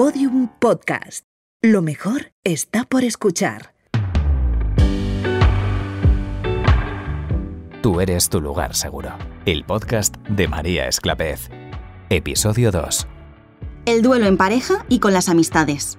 Podium Podcast. Lo mejor está por escuchar. Tú eres tu lugar seguro. El podcast de María Esclapez. Episodio 2. El duelo en pareja y con las amistades.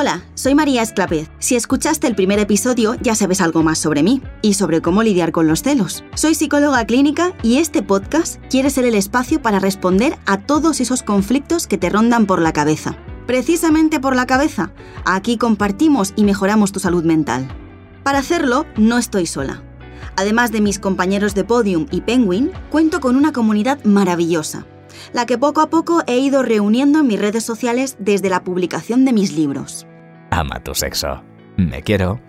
Hola, soy María Esclapez. Si escuchaste el primer episodio ya sabes algo más sobre mí y sobre cómo lidiar con los celos. Soy psicóloga clínica y este podcast quiere ser el espacio para responder a todos esos conflictos que te rondan por la cabeza. Precisamente por la cabeza, aquí compartimos y mejoramos tu salud mental. Para hacerlo, no estoy sola. Además de mis compañeros de Podium y Penguin, cuento con una comunidad maravillosa la que poco a poco he ido reuniendo en mis redes sociales desde la publicación de mis libros. Ama tu sexo. Me quiero.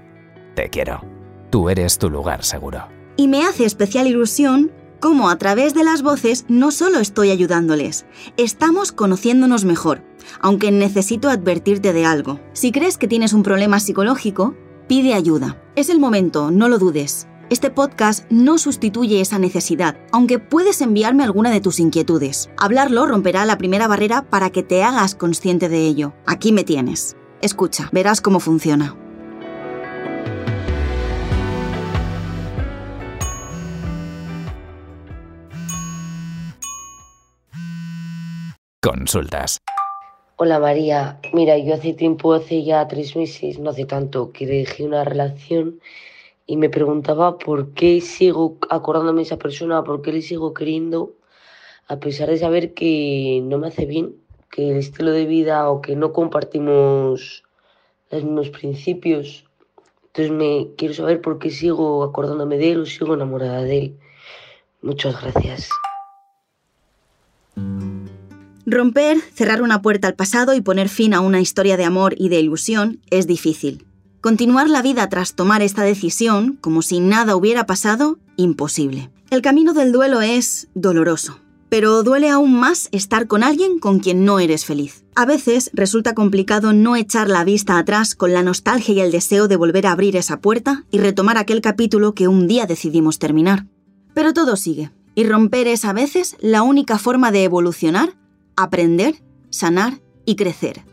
Te quiero. Tú eres tu lugar seguro. Y me hace especial ilusión cómo a través de las voces no solo estoy ayudándoles, estamos conociéndonos mejor, aunque necesito advertirte de algo. Si crees que tienes un problema psicológico, pide ayuda. Es el momento, no lo dudes. Este podcast no sustituye esa necesidad, aunque puedes enviarme alguna de tus inquietudes. Hablarlo romperá la primera barrera para que te hagas consciente de ello. Aquí me tienes. Escucha, verás cómo funciona. Consultas. Hola María, mira, yo hace tiempo, hace ya tres meses, no hace tanto, que dejé una relación y me preguntaba por qué sigo acordándome de esa persona, por qué le sigo queriendo, a pesar de saber que no me hace bien, que el estilo de vida o que no compartimos los mismos principios. Entonces me quiero saber por qué sigo acordándome de él o sigo enamorada de él. Muchas gracias. Romper, cerrar una puerta al pasado y poner fin a una historia de amor y de ilusión es difícil. Continuar la vida tras tomar esta decisión, como si nada hubiera pasado, imposible. El camino del duelo es doloroso, pero duele aún más estar con alguien con quien no eres feliz. A veces resulta complicado no echar la vista atrás con la nostalgia y el deseo de volver a abrir esa puerta y retomar aquel capítulo que un día decidimos terminar. Pero todo sigue, y romper es a veces la única forma de evolucionar, aprender, sanar y crecer.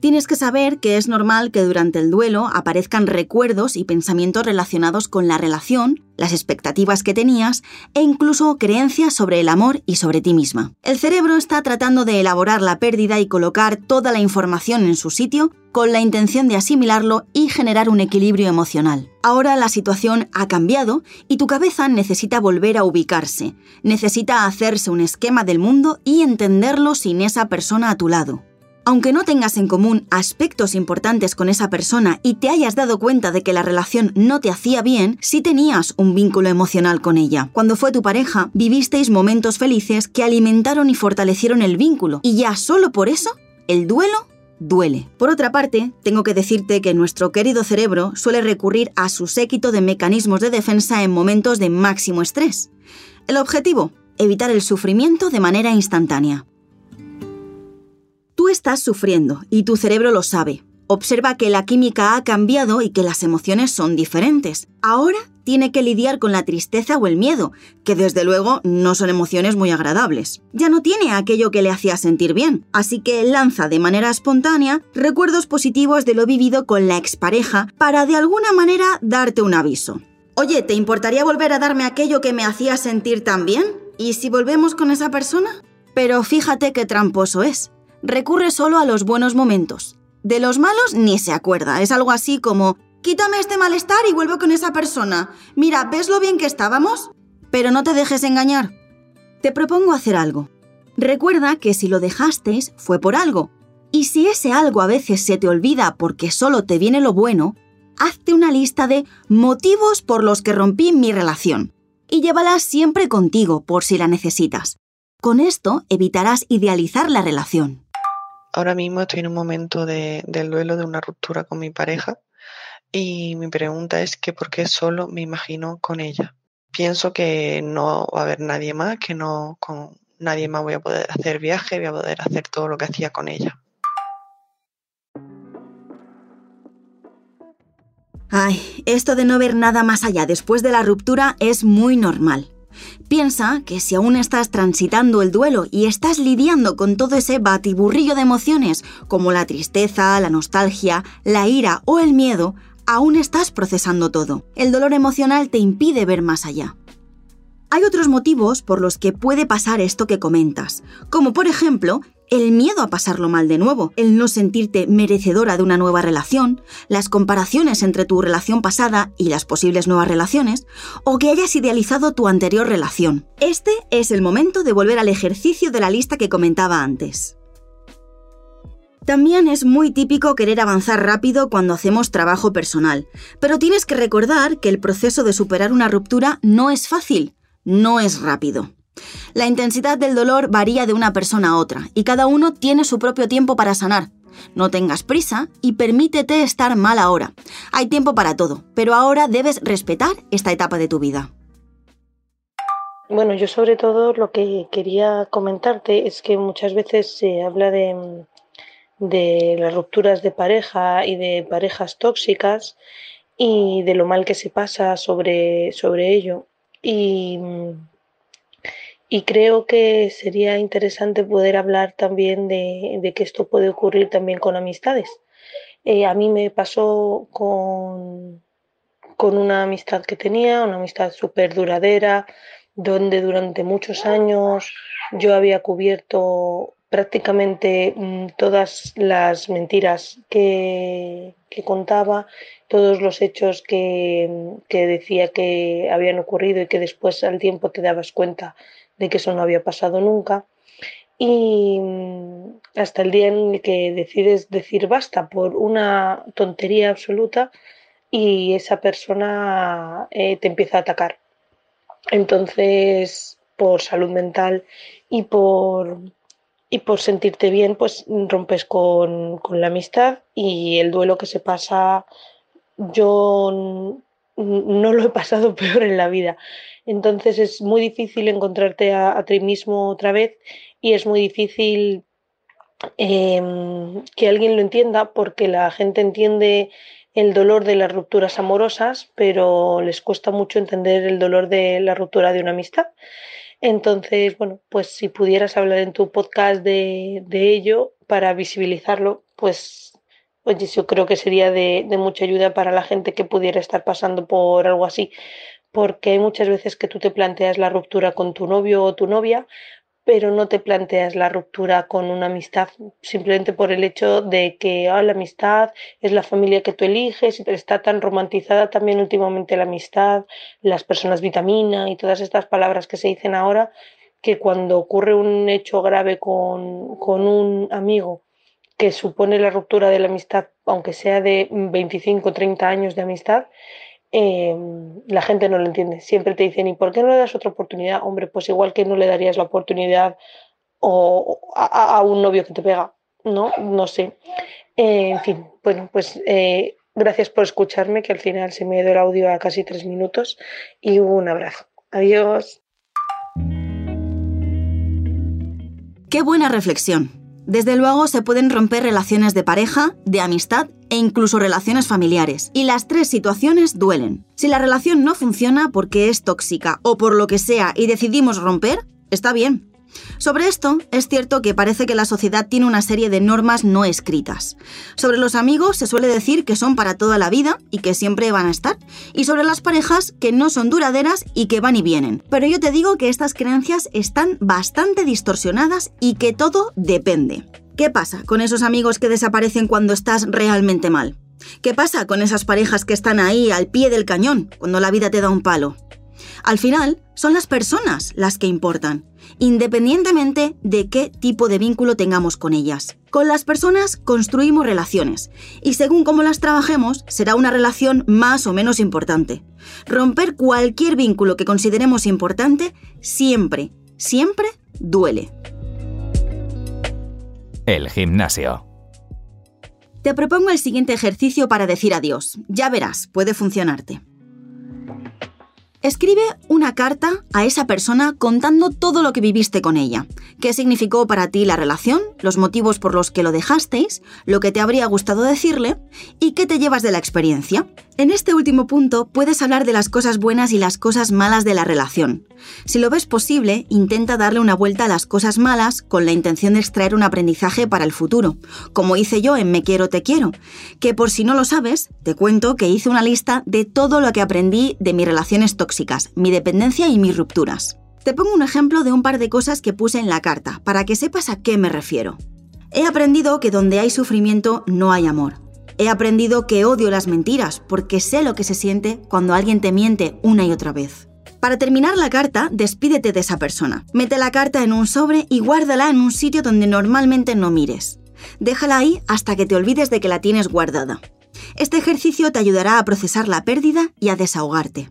Tienes que saber que es normal que durante el duelo aparezcan recuerdos y pensamientos relacionados con la relación, las expectativas que tenías e incluso creencias sobre el amor y sobre ti misma. El cerebro está tratando de elaborar la pérdida y colocar toda la información en su sitio con la intención de asimilarlo y generar un equilibrio emocional. Ahora la situación ha cambiado y tu cabeza necesita volver a ubicarse, necesita hacerse un esquema del mundo y entenderlo sin esa persona a tu lado. Aunque no tengas en común aspectos importantes con esa persona y te hayas dado cuenta de que la relación no te hacía bien, sí tenías un vínculo emocional con ella. Cuando fue tu pareja, vivisteis momentos felices que alimentaron y fortalecieron el vínculo, y ya solo por eso, el duelo duele. Por otra parte, tengo que decirte que nuestro querido cerebro suele recurrir a su séquito de mecanismos de defensa en momentos de máximo estrés. El objetivo, evitar el sufrimiento de manera instantánea. Estás sufriendo y tu cerebro lo sabe. Observa que la química ha cambiado y que las emociones son diferentes. Ahora tiene que lidiar con la tristeza o el miedo, que desde luego no son emociones muy agradables. Ya no tiene aquello que le hacía sentir bien, así que lanza de manera espontánea recuerdos positivos de lo vivido con la expareja para de alguna manera darte un aviso. Oye, ¿te importaría volver a darme aquello que me hacía sentir tan bien? ¿Y si volvemos con esa persona? Pero fíjate qué tramposo es recurre solo a los buenos momentos. De los malos ni se acuerda. Es algo así como, quítame este malestar y vuelvo con esa persona. Mira, ¿ves lo bien que estábamos? Pero no te dejes engañar. Te propongo hacer algo. Recuerda que si lo dejasteis fue por algo. Y si ese algo a veces se te olvida porque solo te viene lo bueno, hazte una lista de motivos por los que rompí mi relación. Y llévala siempre contigo por si la necesitas. Con esto evitarás idealizar la relación. Ahora mismo estoy en un momento de, del duelo de una ruptura con mi pareja y mi pregunta es que por qué solo me imagino con ella. Pienso que no va a haber nadie más, que no con nadie más voy a poder hacer viaje, voy a poder hacer todo lo que hacía con ella. Ay, esto de no ver nada más allá después de la ruptura es muy normal. Piensa que si aún estás transitando el duelo y estás lidiando con todo ese batiburrillo de emociones como la tristeza, la nostalgia, la ira o el miedo, aún estás procesando todo. El dolor emocional te impide ver más allá. Hay otros motivos por los que puede pasar esto que comentas, como por ejemplo el miedo a pasarlo mal de nuevo, el no sentirte merecedora de una nueva relación, las comparaciones entre tu relación pasada y las posibles nuevas relaciones, o que hayas idealizado tu anterior relación. Este es el momento de volver al ejercicio de la lista que comentaba antes. También es muy típico querer avanzar rápido cuando hacemos trabajo personal, pero tienes que recordar que el proceso de superar una ruptura no es fácil, no es rápido. La intensidad del dolor varía de una persona a otra y cada uno tiene su propio tiempo para sanar. No tengas prisa y permítete estar mal ahora. Hay tiempo para todo, pero ahora debes respetar esta etapa de tu vida. Bueno, yo sobre todo lo que quería comentarte es que muchas veces se habla de, de las rupturas de pareja y de parejas tóxicas y de lo mal que se pasa sobre, sobre ello. Y y creo que sería interesante poder hablar también de, que esto puede ocurrir también con amistades. Eh, a mí me pasó con, con una amistad que tenía, una amistad súper duradera, donde durante muchos años yo había cubierto prácticamente mm, todas las mentiras que, que contaba, todos los hechos que, que, decía que habían ocurrido y que después al tiempo te dabas cuenta de que eso no había pasado nunca. Y mm, hasta el día en el que decides decir basta por una tontería absoluta y esa persona eh, te empieza a atacar. Entonces, por salud mental y por, y por sentirte bien, pues rompes con, con la amistad y el duelo que se pasa, yo no lo he pasado peor en la vida. Entonces es muy difícil encontrarte a, ti mismo otra vez y es muy difícil em, que alguien lo entienda porque la gente entiende el dolor de las rupturas amorosas, pero les cuesta mucho entender el dolor de la ruptura de una amistad. Entonces, bueno, pues si pudieras hablar en tu podcast de, ello para visibilizarlo, pues oye, yo creo que sería de, de, mucha ayuda para la gente que pudiera estar pasando por algo así, porque hay muchas veces que tú te planteas la ruptura con tu novio o tu novia, pero no te planteas la ruptura con una amistad simplemente por el hecho de que ah, la amistad es la familia que tú eliges y está tan romantizada también últimamente la amistad, las personas vitamina y todas estas palabras que se dicen ahora, que cuando ocurre un hecho grave con, con un amigo que supone la ruptura de la amistad, aunque sea de 25 o 30 años de amistad, Em, la gente no lo entiende. Siempre te dicen, ¿y por qué no le das otra oportunidad? Hombre, pues igual que no le darías la oportunidad o a, un novio que te pega, ¿no? No sé. En fin, bueno, pues eh, gracias por escucharme, que al final se me dio el audio a casi tres minutos y un abrazo. Adiós. Qué buena reflexión. Desde luego se pueden romper relaciones de pareja, de amistad e incluso relaciones familiares. Y las tres situaciones duelen. Si la relación no funciona porque es tóxica o por lo que sea y decidimos romper, está bien. Sobre esto, es cierto que parece que la sociedad tiene una serie de normas no escritas. Sobre los amigos se suele decir que son para toda la vida y que siempre van a estar. Y sobre las parejas que no son duraderas y que van y vienen. Pero yo te digo que estas creencias están bastante distorsionadas y que todo depende. ¿Qué pasa con esos amigos que desaparecen cuando estás realmente mal? ¿Qué pasa con esas parejas que están ahí al pie del cañón cuando la vida te da un palo? Al final, son las personas las que importan, independientemente de qué tipo de vínculo tengamos con ellas. Con las personas construimos relaciones, y según cómo las trabajemos, será una relación más o menos importante. Romper cualquier vínculo que consideremos importante siempre, siempre duele. El gimnasio. Te propongo el siguiente ejercicio para decir adiós. Ya verás, puede funcionarte. Escribe una carta a esa persona contando todo lo que viviste con ella. ¿Qué significó para ti la relación? ¿Los motivos por los que lo dejasteis? ¿Lo que te habría gustado decirle? ¿Y qué te llevas de la experiencia? En este último punto puedes hablar de las cosas buenas y las cosas malas de la relación. Si lo ves posible, intenta darle una vuelta a las cosas malas con la intención de extraer un aprendizaje para el futuro, como hice yo en Me quiero, te quiero, que por si no lo sabes, te cuento que hice una lista de todo lo que aprendí de mis relaciones tóxicas, mi dependencia y mis rupturas. Te pongo un ejemplo de un par de cosas que puse en la carta, para que sepas a qué me refiero. He aprendido que donde hay sufrimiento no hay amor. He aprendido que odio las mentiras, porque sé lo que se siente cuando alguien te miente una y otra vez. Para terminar la carta, despídete de esa persona. Mete la carta en un sobre y guárdala en un sitio donde normalmente no mires. Déjala ahí hasta que te olvides de que la tienes guardada. Este ejercicio te ayudará a procesar la pérdida y a desahogarte.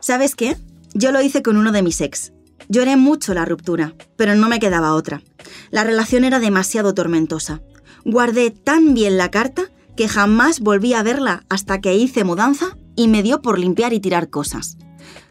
¿Sabes qué? Yo lo hice con uno de mis ex. Lloré mucho la ruptura, pero no me quedaba otra. La relación era demasiado tormentosa. Guardé tan bien la carta que jamás volví a verla hasta que hice mudanza y me dio por limpiar y tirar cosas.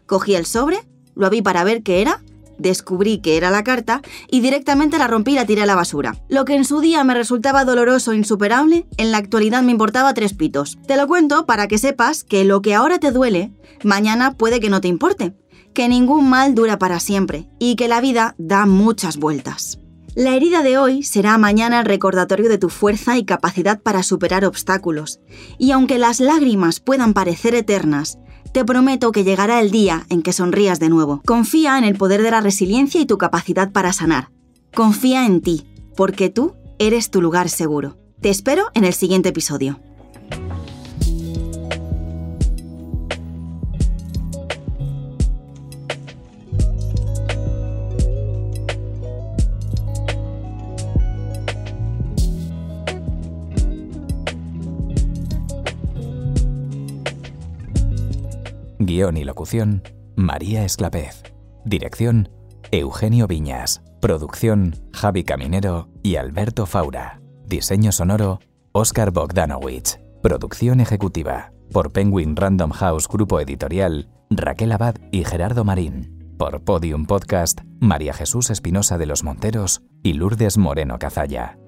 Cogí el sobre, lo vi para ver qué era, descubrí que era la carta y directamente la rompí y la tiré a la basura. Lo que en su día me resultaba doloroso e insuperable, en la actualidad me importaba tres pitos. Te lo cuento para que sepas que lo que ahora te duele, mañana puede que no te importe, que ningún mal dura para siempre y que la vida da muchas vueltas. La herida de hoy será mañana el recordatorio de tu fuerza y capacidad para superar obstáculos. Y aunque las lágrimas puedan parecer eternas, te prometo que llegará el día en que sonrías de nuevo. Confía en el poder de la resiliencia y tu capacidad para sanar. Confía en ti, porque tú eres tu lugar seguro. Te espero en el siguiente episodio. Y locución, María Esclapez. Dirección, Eugenio Viñas. Producción, Javi Caminero y Alberto Faura. Diseño sonoro, Oscar Bogdanowicz. Producción ejecutiva, por Penguin Random House Grupo Editorial, Raquel Abad y Gerardo Marín. Por Podium Podcast, María Jesús Espinosa de los Monteros y Lourdes Moreno Cazalla.